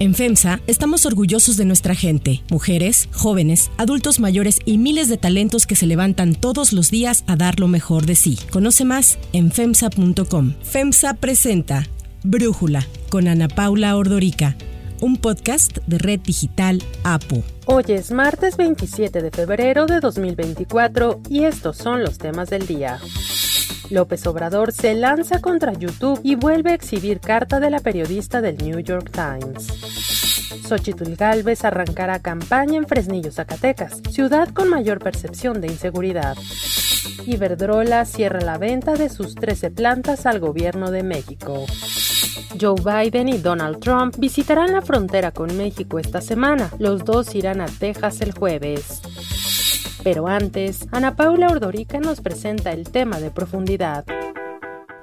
En FEMSA estamos orgullosos de nuestra gente, mujeres, jóvenes, adultos mayores y miles de talentos que se levantan todos los días a dar lo mejor de sí. Conoce más en FEMSA.com. FEMSA presenta Brújula con Ana Paula Ordorica, un podcast de Red Digital APO. Hoy es martes 27 de febrero de 2024 y estos son los temas del día. López Obrador se lanza contra YouTube y vuelve a exhibir carta de la periodista del New York Times. Xochitl Galvez arrancará campaña en Fresnillo, Zacatecas, ciudad con mayor percepción de inseguridad. Iberdrola cierra la venta de sus 13 plantas al gobierno de México. Joe Biden y Donald Trump visitarán la frontera con México esta semana. Los dos irán a Texas el jueves. Pero antes, Ana Paula Ordorica nos presenta el tema de profundidad.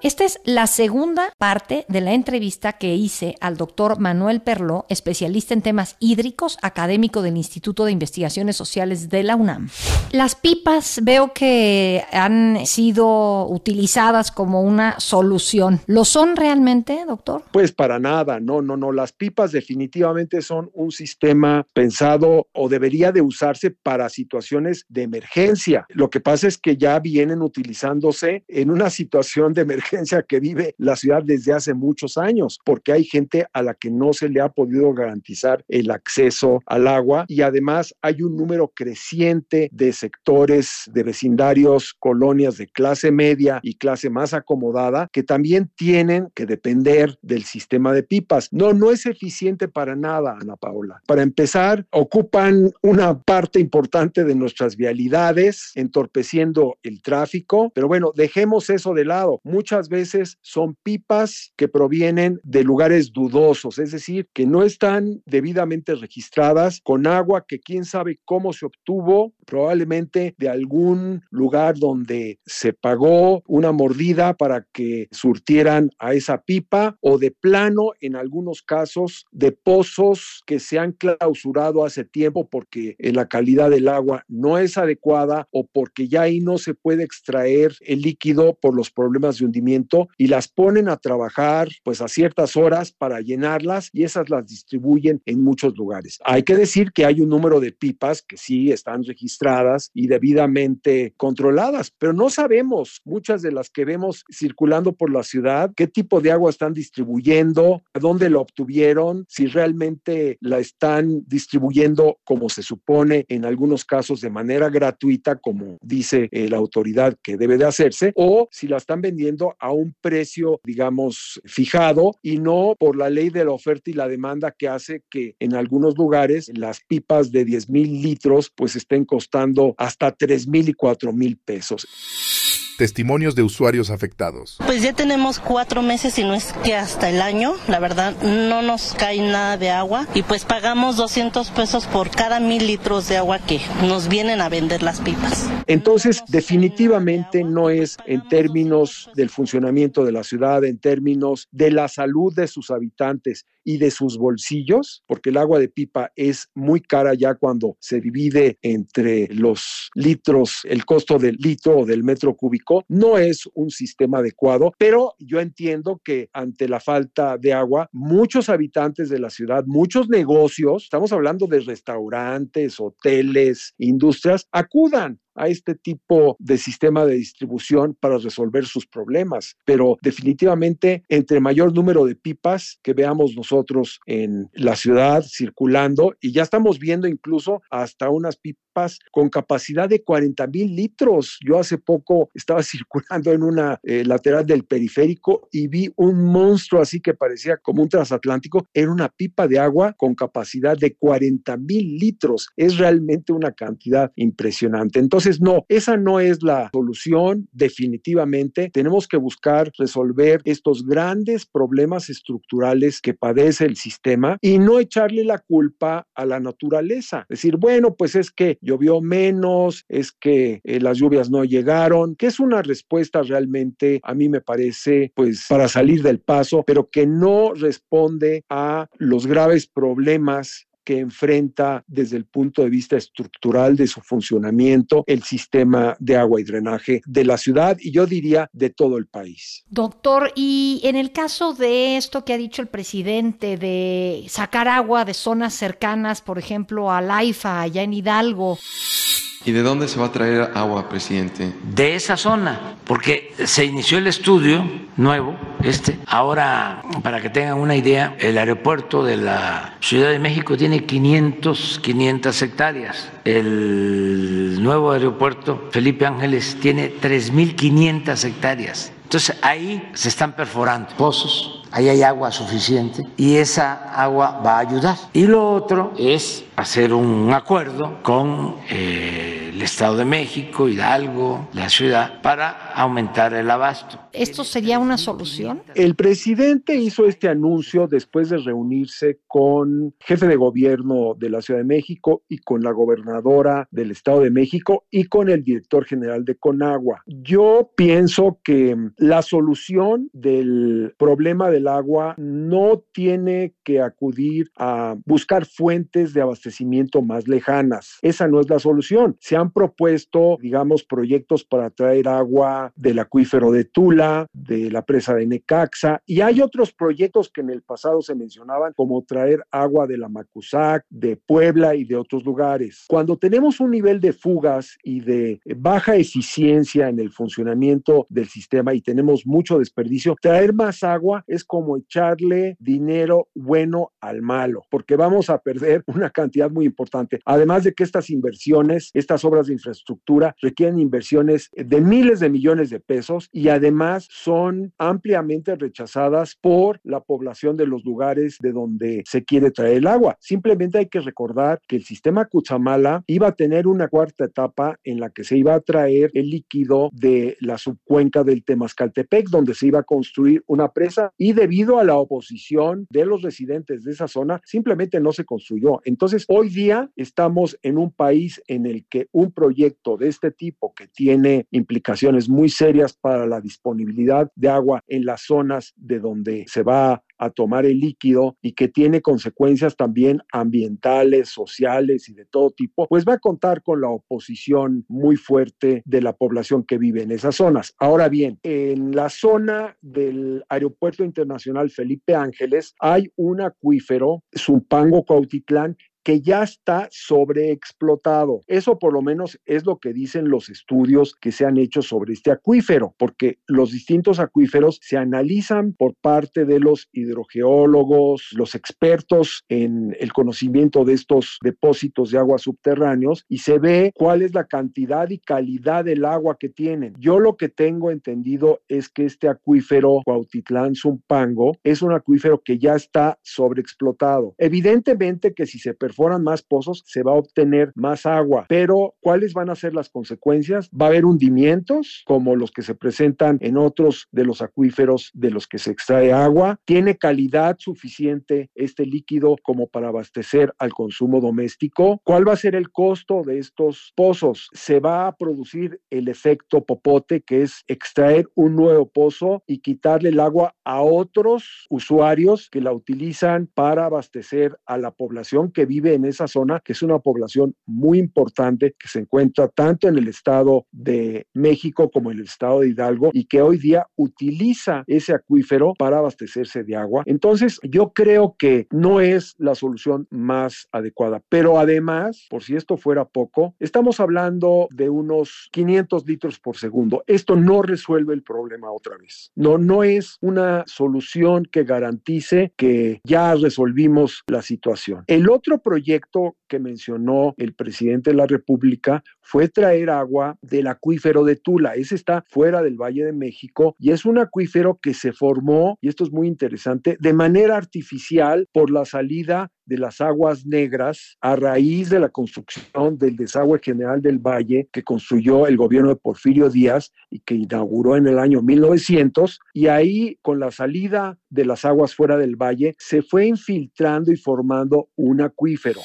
Esta es la segunda parte de la entrevista que hice al doctor Manuel Perló, especialista en temas hídricos, académico del Instituto de Investigaciones Sociales de la UNAM. Las pipas veo que han sido utilizadas como una solución. ¿Lo son realmente, doctor? Pues para nada, no, no, no. Las pipas definitivamente son un sistema pensado o debería de usarse para situaciones de emergencia. Lo que pasa es que ya vienen utilizándose en una situación de emergencia que vive la ciudad desde hace muchos años, porque hay gente a la que no se le ha podido garantizar el acceso al agua y además hay un número creciente de sectores de vecindarios, colonias de clase media y clase más acomodada que también tienen que depender del sistema de pipas. No, no es eficiente para nada, Ana Paula. Para empezar, ocupan una parte importante de nuestras vialidades, entorpeciendo el tráfico, pero bueno, dejemos eso de lado. Muchas veces son pipas que provienen de lugares dudosos, es decir, que no están debidamente registradas con agua que quién sabe cómo se obtuvo, probablemente de algún lugar donde se pagó una mordida para que surtieran a esa pipa o de plano en algunos casos de pozos que se han clausurado hace tiempo porque la calidad del agua no es adecuada o porque ya ahí no se puede extraer el líquido por los problemas de hundimiento y las ponen a trabajar pues a ciertas horas para llenarlas y esas las distribuyen en muchos lugares. Hay que decir que hay un número de pipas que sí están registradas y debidamente controladas, pero no sabemos muchas de las que vemos circulando por la ciudad qué tipo de agua están distribuyendo, dónde la obtuvieron, si realmente la están distribuyendo como se supone en algunos casos de manera gratuita, como dice eh, la autoridad que debe de hacerse, o si la están vendiendo a un precio, digamos, fijado y no por la ley de la oferta y la demanda que hace que en algunos lugares las pipas de 10 mil litros pues estén costando hasta 3 mil y 4 mil pesos. Testimonios de usuarios afectados. Pues ya tenemos cuatro meses y no es que hasta el año, la verdad, no nos cae nada de agua y pues pagamos 200 pesos por cada mil litros de agua que nos vienen a vender las pipas. Entonces, definitivamente no es en términos del funcionamiento de la ciudad, en términos de la salud de sus habitantes y de sus bolsillos, porque el agua de pipa es muy cara ya cuando se divide entre los litros, el costo del litro o del metro cúbico no es un sistema adecuado, pero yo entiendo que ante la falta de agua, muchos habitantes de la ciudad, muchos negocios, estamos hablando de restaurantes, hoteles, industrias, acudan a este tipo de sistema de distribución para resolver sus problemas. Pero definitivamente, entre mayor número de pipas que veamos nosotros en la ciudad circulando, y ya estamos viendo incluso hasta unas pipas con capacidad de 40 mil litros. Yo hace poco estaba circulando en una eh, lateral del periférico y vi un monstruo así que parecía como un transatlántico. Era una pipa de agua con capacidad de 40 mil litros. Es realmente una cantidad impresionante. Entonces, no, esa no es la solución definitivamente. Tenemos que buscar resolver estos grandes problemas estructurales que padece el sistema y no echarle la culpa a la naturaleza. Decir, bueno, pues es que llovió menos, es que eh, las lluvias no llegaron, que es una respuesta realmente, a mí me parece, pues para salir del paso, pero que no responde a los graves problemas que enfrenta desde el punto de vista estructural de su funcionamiento el sistema de agua y drenaje de la ciudad y yo diría de todo el país. Doctor, y en el caso de esto que ha dicho el presidente de sacar agua de zonas cercanas, por ejemplo, al AIFA, allá en Hidalgo, ¿Y de dónde se va a traer agua, presidente? De esa zona, porque se inició el estudio nuevo, este. Ahora, para que tengan una idea, el aeropuerto de la Ciudad de México tiene 500, 500 hectáreas. El nuevo aeropuerto Felipe Ángeles tiene 3.500 hectáreas. Entonces ahí se están perforando pozos, ahí hay agua suficiente y esa agua va a ayudar. Y lo otro es hacer un acuerdo con eh, el Estado de México, Hidalgo, la ciudad, para aumentar el abasto. ¿Esto sería una solución? El presidente hizo este anuncio después de reunirse con jefe de gobierno de la Ciudad de México y con la gobernadora del Estado de México y con el director general de Conagua. Yo pienso que la solución del problema del agua no tiene que acudir a buscar fuentes de abastecimiento más lejanas. Esa no es la solución. Se han propuesto, digamos, proyectos para traer agua del acuífero de Tula, de la presa de Necaxa, y hay otros proyectos que en el pasado se mencionaban, como traer agua de la Macusac, de Puebla y de otros lugares. Cuando tenemos un nivel de fugas y de baja eficiencia en el funcionamiento del sistema y tenemos mucho desperdicio, traer más agua es como echarle dinero bueno al malo, porque vamos a perder una cantidad muy importante. Además de que estas inversiones, estas obras de infraestructura requieren inversiones de miles de millones de pesos y además son ampliamente rechazadas por la población de los lugares de donde se quiere traer el agua. Simplemente hay que recordar que el sistema Cuchamala iba a tener una cuarta etapa en la que se iba a traer el líquido de la subcuenca del Temascaltepec, donde se iba a construir una presa y debido a la oposición de los residentes de esa zona, simplemente no se construyó. Entonces, Hoy día estamos en un país en el que un proyecto de este tipo que tiene implicaciones muy serias para la disponibilidad de agua en las zonas de donde se va a tomar el líquido y que tiene consecuencias también ambientales, sociales y de todo tipo, pues va a contar con la oposición muy fuerte de la población que vive en esas zonas. Ahora bien, en la zona del Aeropuerto Internacional Felipe Ángeles hay un acuífero, Zumpango Cuautitlán, que ya está sobreexplotado. Eso por lo menos es lo que dicen los estudios que se han hecho sobre este acuífero, porque los distintos acuíferos se analizan por parte de los hidrogeólogos, los expertos en el conocimiento de estos depósitos de agua subterráneos y se ve cuál es la cantidad y calidad del agua que tienen. Yo lo que tengo entendido es que este acuífero Cuautitlán Zumpango es un acuífero que ya está sobreexplotado. Evidentemente que si se perforan más pozos, se va a obtener más agua. Pero, ¿cuáles van a ser las consecuencias? Va a haber hundimientos, como los que se presentan en otros de los acuíferos de los que se extrae agua. Tiene calidad suficiente este líquido como para abastecer al consumo doméstico. ¿Cuál va a ser el costo de estos pozos? Se va a producir el efecto popote, que es extraer un nuevo pozo y quitarle el agua a otros usuarios que la utilizan para abastecer a la población que vive en esa zona, que es una población muy importante que se encuentra tanto en el estado de México como en el estado de Hidalgo y que hoy día utiliza ese acuífero para abastecerse de agua. Entonces, yo creo que no es la solución más adecuada, pero además, por si esto fuera poco, estamos hablando de unos 500 litros por segundo. Esto no resuelve el problema otra vez. No, no es una solución que garantice que ya resolvimos la situación. El otro proyecto que mencionó el presidente de la República fue traer agua del acuífero de Tula. Ese está fuera del Valle de México y es un acuífero que se formó, y esto es muy interesante, de manera artificial por la salida de las aguas negras a raíz de la construcción del desagüe general del Valle que construyó el gobierno de Porfirio Díaz y que inauguró en el año 1900 y ahí con la salida de las aguas fuera del valle se fue infiltrando y formando un acuífero.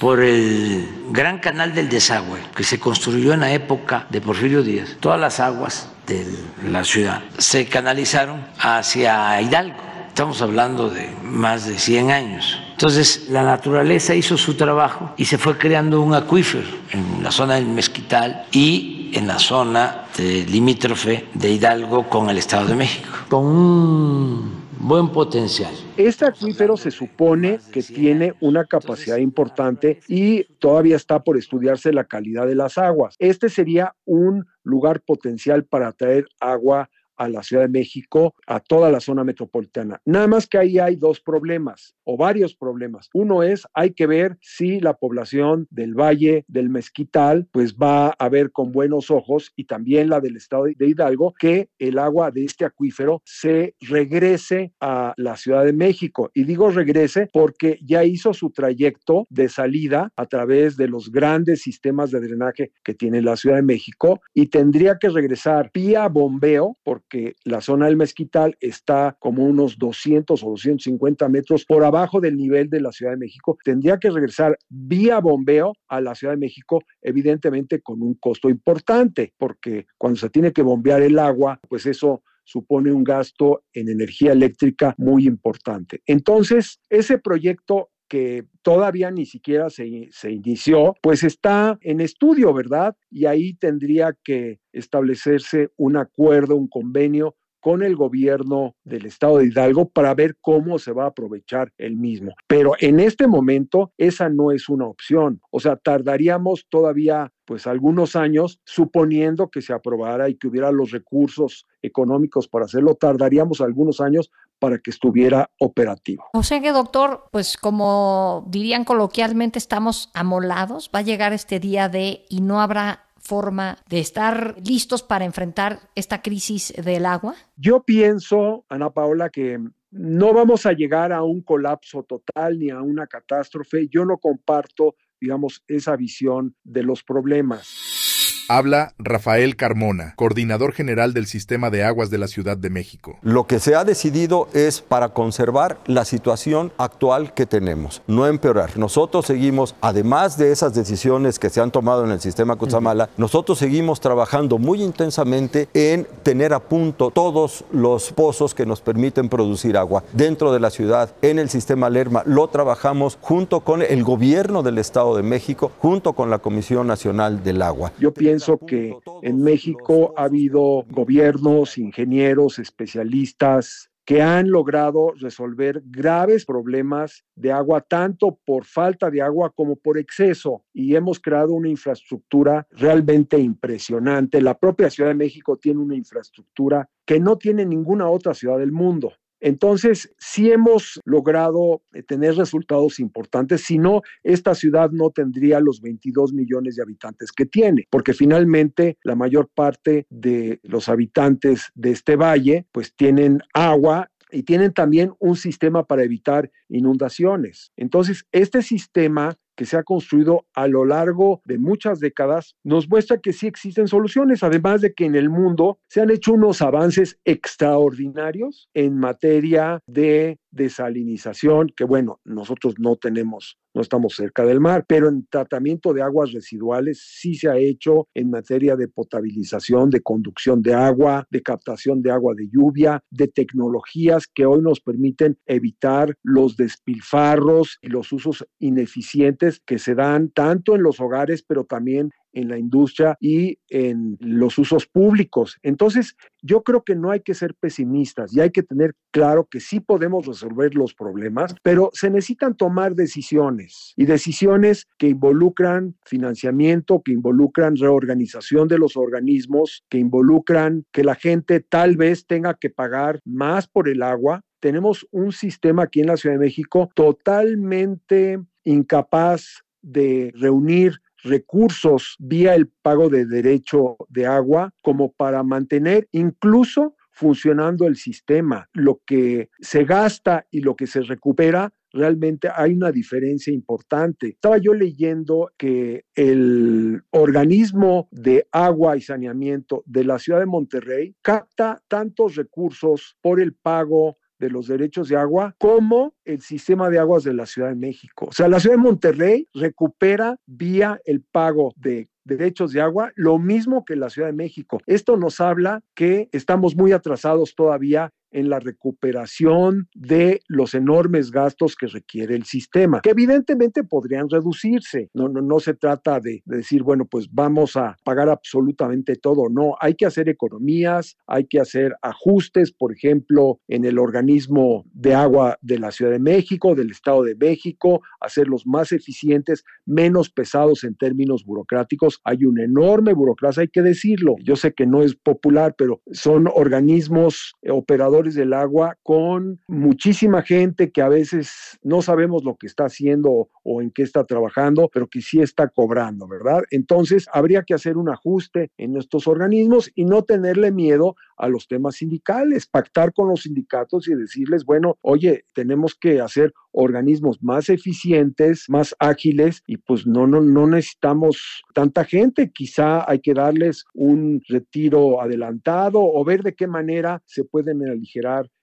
Por el gran canal del desagüe que se construyó en la época de Porfirio Díaz, todas las aguas de la ciudad se canalizaron hacia Hidalgo. Estamos hablando de más de 100 años Entonces la naturaleza hizo su trabajo y se fue creando un acuífero en la zona del Mezquital y en la zona de limítrofe de Hidalgo con el Estado de México, con un buen potencial. Este acuífero se supone que tiene una capacidad importante y todavía está por estudiarse la calidad de las aguas. Este sería un lugar potencial para traer agua a la Ciudad de México, a toda la zona metropolitana. Nada más que ahí hay dos problemas o varios problemas. Uno es, hay que ver si la población del Valle del Mezquital pues va a ver con buenos ojos y también la del estado de Hidalgo que el agua de este acuífero se regrese a la Ciudad de México. Y digo regrese porque ya hizo su trayecto de salida a través de los grandes sistemas de drenaje que tiene la Ciudad de México y tendría que regresar vía bombeo que la zona del Mezquital está como unos 200 o 250 metros por abajo del nivel de la Ciudad de México. Tendría que regresar vía bombeo a la Ciudad de México, evidentemente con un costo importante, porque cuando se tiene que bombear el agua, pues eso supone un gasto en energía eléctrica muy importante. Entonces, ese proyecto que todavía ni siquiera se, se, inició, pues está en estudio, ¿verdad? Y ahí tendría que establecerse un acuerdo, un convenio con el gobierno del estado de Hidalgo para ver cómo se va a aprovechar el mismo. Pero en este momento esa no es una opción. O sea, tardaríamos todavía pues algunos años suponiendo que se aprobara y que hubiera los recursos económicos para hacerlo, tardaríamos algunos años para que estuviera operativo. O sea que, doctor, pues como dirían coloquialmente, estamos amolados, va a llegar este día de y no habrá forma de estar listos para enfrentar esta crisis del agua? Yo pienso, Ana Paola, que no vamos a llegar a un colapso total ni a una catástrofe. Yo no comparto, digamos, esa visión de los problemas. Habla Rafael Carmona, coordinador general del Sistema de Aguas de la Ciudad de México. Lo que se ha decidido es para conservar la situación actual que tenemos, no empeorar. Nosotros seguimos, además de esas decisiones que se han tomado en el sistema Cutzamala, nosotros seguimos trabajando muy intensamente en tener a punto todos los pozos que nos permiten producir agua dentro de la ciudad, en el sistema Lerma. Lo trabajamos junto con el gobierno del Estado de México, junto con la Comisión Nacional del Agua. Yo pienso pienso que en México ha habido gobiernos, ingenieros, especialistas que han logrado resolver graves problemas de agua, tanto por falta de agua como por exceso. Y hemos creado una infraestructura realmente impresionante. La propia Ciudad de México tiene una infraestructura que no tiene ninguna otra ciudad del mundo. Entonces, sí hemos logrado eh, tener resultados importantes, si no, esta ciudad no tendría los 22 millones de habitantes que tiene, porque finalmente la mayor parte de los habitantes de este valle pues tienen agua y tienen también un sistema para evitar inundaciones. Entonces, este sistema que se ha construido a lo largo de muchas décadas, nos muestra que sí existen soluciones, además de que en el mundo se han hecho unos avances extraordinarios en materia de desalinización, que bueno, nosotros no tenemos, no estamos cerca del mar, pero en tratamiento de aguas residuales sí se ha hecho en materia de potabilización, de conducción de agua, de captación de agua de lluvia, de tecnologías que hoy nos permiten evitar los despilfarros y los usos ineficientes que se dan tanto en los hogares, pero también en la industria y en los usos públicos. Entonces, yo creo que no hay que ser pesimistas y hay que tener claro que sí podemos resolver los problemas, pero se necesitan tomar decisiones y decisiones que involucran financiamiento, que involucran reorganización de los organismos, que involucran que la gente tal vez tenga que pagar más por el agua. Tenemos un sistema aquí en la Ciudad de México totalmente incapaz de reunir recursos vía el pago de derecho de agua como para mantener incluso funcionando el sistema. Lo que se gasta y lo que se recupera realmente hay una diferencia importante. Estaba yo leyendo que el organismo de agua y saneamiento de la ciudad de Monterrey capta tantos recursos por el pago de los derechos de agua como el sistema de aguas de la Ciudad de México. O sea, la Ciudad de Monterrey recupera vía el pago de derechos de agua, lo mismo que la Ciudad de México. Esto nos habla que estamos muy atrasados todavía en la recuperación de los enormes gastos que requiere el sistema, que evidentemente podrían reducirse. No, no, no se trata de, de decir, bueno, pues vamos a pagar absolutamente todo. No, hay que hacer economías, hay que hacer ajustes, por ejemplo, en el organismo de agua de la Ciudad de México, del Estado de México, hacerlos más eficientes, menos pesados en términos burocráticos. Hay una enorme burocracia, hay que decirlo. Yo sé que no es popular, pero son organismos operadores del agua con muchísima gente que a veces no sabemos lo que está haciendo o en qué está trabajando, pero que sí está cobrando, ¿verdad? Entonces, habría que hacer un ajuste en estos organismos y no tenerle miedo a los temas sindicales, pactar con los sindicatos y decirles, bueno, oye, tenemos que hacer organismos más eficientes, más ágiles y pues no, no, no necesitamos tanta gente, quizá hay que darles un retiro adelantado o ver de qué manera se pueden aligerar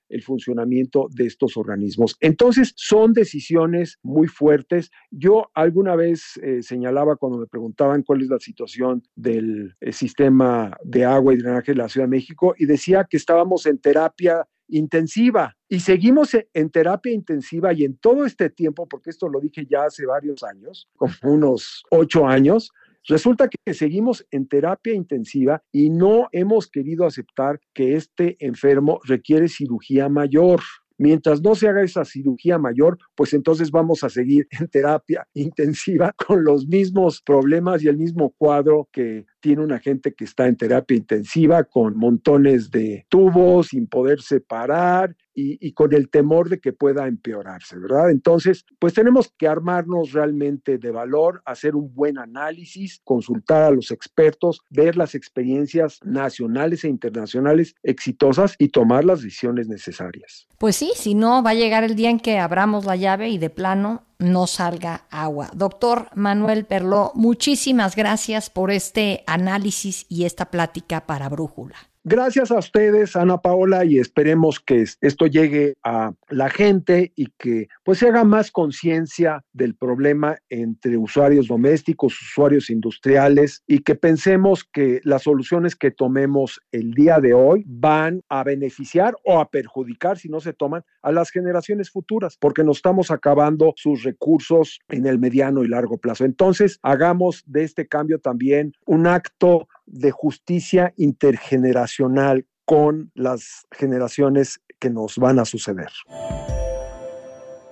el funcionamiento de estos organismos. Entonces, son decisiones muy fuertes. Yo alguna vez eh, señalaba cuando me preguntaban cuál es la situación del eh, sistema de agua y drenaje de la Ciudad de México y decía que estábamos en terapia intensiva y seguimos en terapia intensiva y en todo este tiempo, porque esto lo dije ya hace varios años, como unos ocho años, Resulta que seguimos en terapia intensiva y no hemos querido aceptar que este enfermo requiere cirugía mayor. Mientras no se haga esa cirugía mayor, pues entonces vamos a seguir en terapia intensiva con los mismos problemas y el mismo cuadro que tiene una gente que está en terapia intensiva con montones de tubos sin poder separar y, con el temor de que pueda empeorarse, ¿verdad? Entonces, pues tenemos que armarnos realmente de valor, hacer un buen análisis, consultar a los expertos, ver las experiencias nacionales e internacionales exitosas y tomar las decisiones necesarias. Pues sí, si no, va a llegar el día en que abramos la llave y de plano no salga agua. Doctor Manuel Perló, muchísimas gracias por este análisis y esta plática para Brújula. Gracias a ustedes, Ana Paola, y esperemos que esto llegue a la gente y que pues se haga más conciencia del problema entre usuarios domésticos, usuarios industriales y que pensemos que las soluciones que tomemos el día de hoy van a beneficiar o a perjudicar si no se toman a las generaciones futuras, porque nos estamos acabando sus recursos en el mediano y largo plazo. Entonces, hagamos de este cambio también un acto de justicia intergeneracional con las generaciones que nos van a suceder.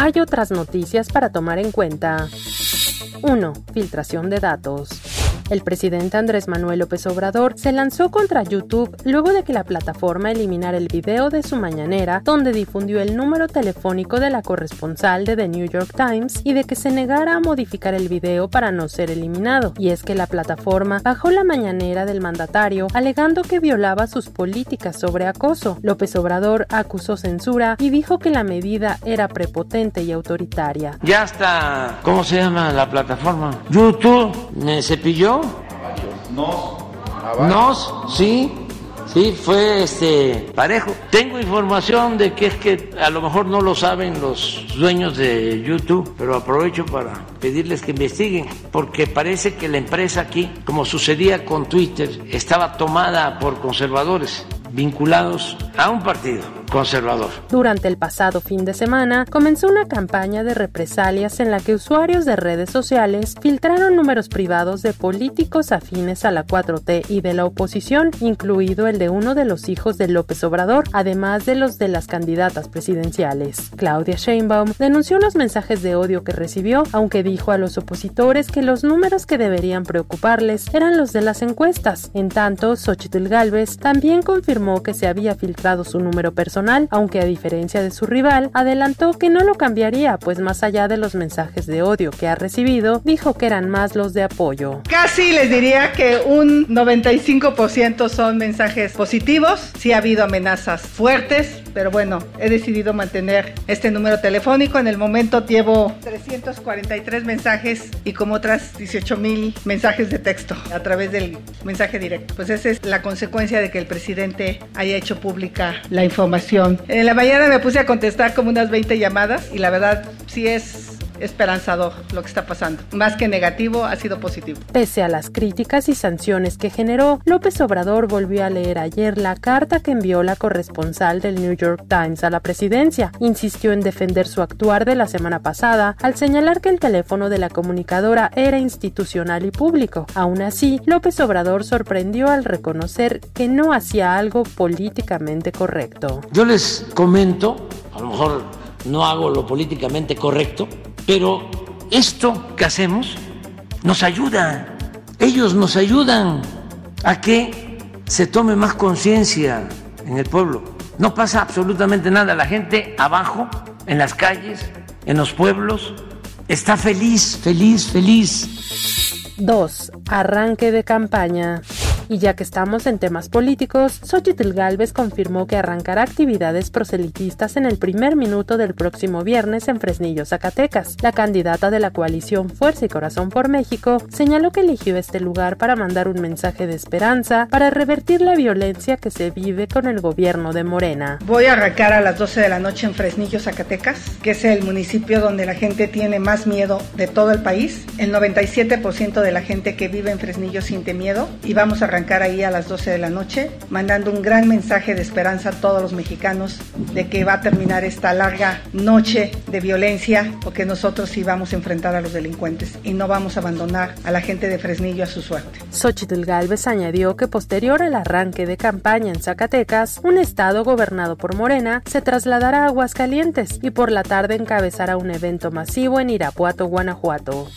hay otras noticias para tomar en cuenta. 1. Filtración de datos. El presidente Andrés Manuel López Obrador se lanzó contra YouTube luego de que la plataforma eliminara el video de su mañanera donde difundió el número telefónico de la corresponsal de The New York Times y de que se negara a modificar el video para no ser eliminado. Y es que la plataforma bajó la mañanera del mandatario alegando que violaba sus políticas sobre acoso. López Obrador acusó censura y dijo que la medida era prepotente y autoritaria. Ya está, ¿cómo se llama la plataforma? YouTube me cepilló nos. Nos, sí. Sí, fue este parejo. Tengo información de que es que a lo mejor no lo saben los dueños de YouTube, pero aprovecho para pedirles que investiguen, porque parece que la empresa aquí, como sucedía con Twitter, estaba tomada por conservadores vinculados a un partido conservador. Durante el pasado fin de semana comenzó una campaña de represalias en la que usuarios de redes sociales filtraron números privados de políticos afines a la 4T y de la oposición, incluido el de uno de los hijos de López Obrador, además de los de las candidatas presidenciales. Claudia Sheinbaum denunció los mensajes de odio que recibió, aunque dijo a los opositores que los números que deberían preocuparles eran los de las encuestas. En tanto, Xochitl Galvez también confirmó que se había filtrado su número personal, aunque a diferencia de su rival, adelantó que no lo cambiaría, pues más allá de los mensajes de odio que ha recibido, dijo que eran más los de apoyo. Casi les diría que un 95% son mensajes positivos, sí ha habido amenazas fuertes, pero bueno, he decidido mantener este número telefónico. En el momento llevo 343 mensajes y como otras 18 mil mensajes de texto a través del mensaje directo. Pues esa es la consecuencia de que el presidente haya hecho pública la información. En la mañana me puse a contestar como unas 20 llamadas y la verdad sí es esperanzador lo que está pasando. Más que negativo, ha sido positivo. Pese a las críticas y sanciones que generó, López Obrador volvió a leer ayer la carta que envió la corresponsal del New York Times a la presidencia. Insistió en defender su actuar de la semana pasada al señalar que el teléfono de la comunicadora era institucional y público. Aún así, López Obrador sorprendió al reconocer que no hacía algo políticamente correcto. Yo les comento, a lo mejor no hago lo políticamente correcto, pero esto que hacemos nos ayuda, ellos nos ayudan a que se tome más conciencia en el pueblo. No pasa absolutamente nada, la gente abajo, en las calles, en los pueblos, está feliz, feliz, feliz. 2. Arranque de campaña. Y ya que estamos en temas políticos, Xochitl Galvez confirmó que arrancará actividades proselitistas en el primer minuto del próximo viernes en Fresnillo, Zacatecas. La candidata de la coalición Fuerza y Corazón por México señaló que eligió este lugar para mandar un mensaje de esperanza para revertir la violencia que se vive con el gobierno de Morena. Voy a arrancar a las 12 de la noche en Fresnillo, Zacatecas, que es el municipio donde la gente tiene más miedo de todo el país. El 97% de la gente que vive en Fresnillo siente miedo y vamos a arrancar ahí a las 12 de la noche, mandando un gran mensaje de esperanza a todos los mexicanos de que va a terminar esta larga noche de violencia, porque nosotros sí vamos a enfrentar a los delincuentes y no vamos a abandonar a la gente de Fresnillo a su suerte. Xochitl Galvez añadió que posterior al arranque de campaña en Zacatecas, un estado gobernado por Morena se trasladará a Aguascalientes y por la tarde encabezará un evento masivo en Irapuato, Guanajuato.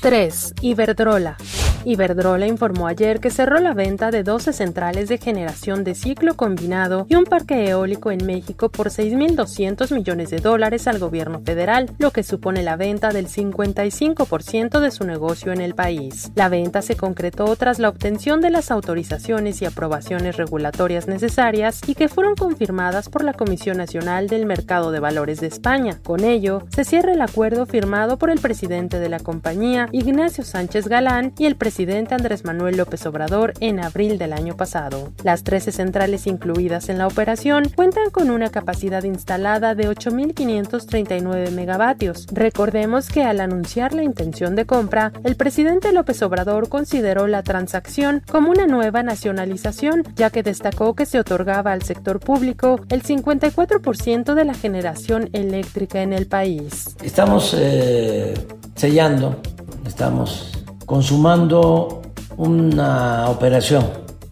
3. Iberdrola. Iberdrola informó ayer que cerró la venta de 12 centrales de generación de ciclo combinado y un parque eólico en México por 6.200 millones de dólares al gobierno federal, lo que supone la venta del 55% de su negocio en el país. La venta se concretó tras la obtención de las autorizaciones y aprobaciones regulatorias necesarias y que fueron confirmadas por la Comisión Nacional del Mercado de Valores de España. Con ello, se cierra el acuerdo firmado por el presidente de la compañía, Ignacio Sánchez Galán, y el presidente presidente Andrés Manuel López Obrador en abril del año pasado. Las 13 centrales incluidas en la operación cuentan con una capacidad instalada de 8.539 megavatios. Recordemos que al anunciar la intención de compra, el presidente López Obrador consideró la transacción como una nueva nacionalización, ya que destacó que se otorgaba al sector público el 54% de la generación eléctrica en el país. Estamos eh, sellando, estamos consumando una operación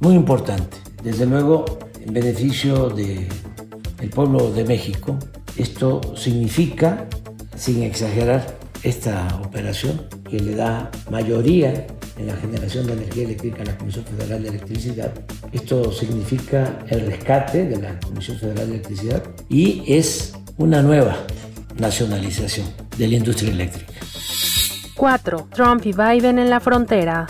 muy importante, desde luego en beneficio del pueblo de México. Esto significa, sin exagerar, esta operación que le da mayoría en la generación de energía eléctrica a la Comisión Federal de Electricidad. Esto significa el rescate de la Comisión Federal de Electricidad y es una nueva nacionalización de la industria eléctrica. 4. Trump y Biden en la frontera.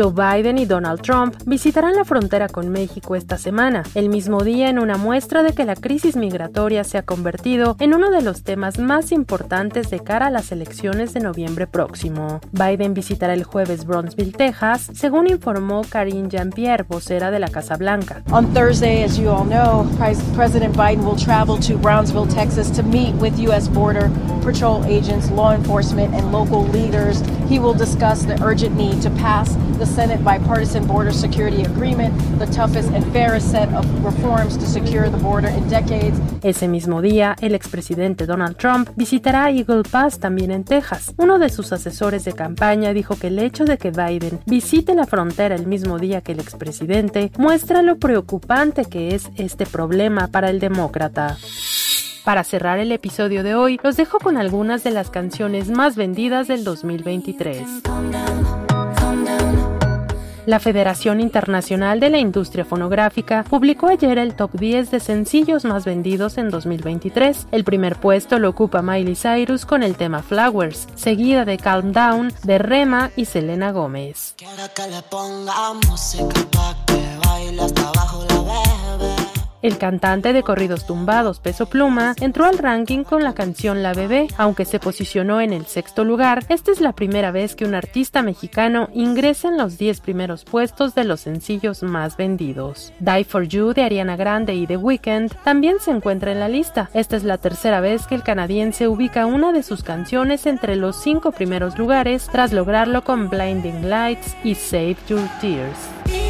Joe Biden y Donald Trump visitarán la frontera con México esta semana, el mismo día en una muestra de que la crisis migratoria se ha convertido en uno de los temas más importantes de cara a las elecciones de noviembre próximo. Biden visitará el jueves Bronzeville, Texas, según informó Karine Jean-Pierre, vocera de la Casa Blanca. On Thursday, as you all know, President Biden will travel to Brownsville, Texas to meet with U.S. Border Patrol agents, law enforcement, and local leaders. He will discuss the urgent need to pass the Senate bipartisan border security agreement, the toughest and fairest set of reforms to secure the border in decades. Ese mismo día, el expresidente Donald Trump visitará Eagle Pass también en Texas. Uno de sus asesores de campaña dijo que el hecho de que Biden visite la frontera el mismo día que el expresidente muestra lo preocupante que es este problema para el demócrata. Para cerrar el episodio de hoy, los dejo con algunas de las canciones más vendidas del 2023. La Federación Internacional de la Industria Fonográfica publicó ayer el top 10 de sencillos más vendidos en 2023. El primer puesto lo ocupa Miley Cyrus con el tema Flowers, seguida de Calm Down de Rema y Selena Gómez. El cantante de corridos tumbados Peso Pluma entró al ranking con la canción La Bebé, aunque se posicionó en el sexto lugar. Esta es la primera vez que un artista mexicano ingresa en los 10 primeros puestos de los sencillos más vendidos. Die for You de Ariana Grande y The Weeknd también se encuentra en la lista. Esta es la tercera vez que el canadiense ubica una de sus canciones entre los cinco primeros lugares tras lograrlo con Blinding Lights y Save Your Tears.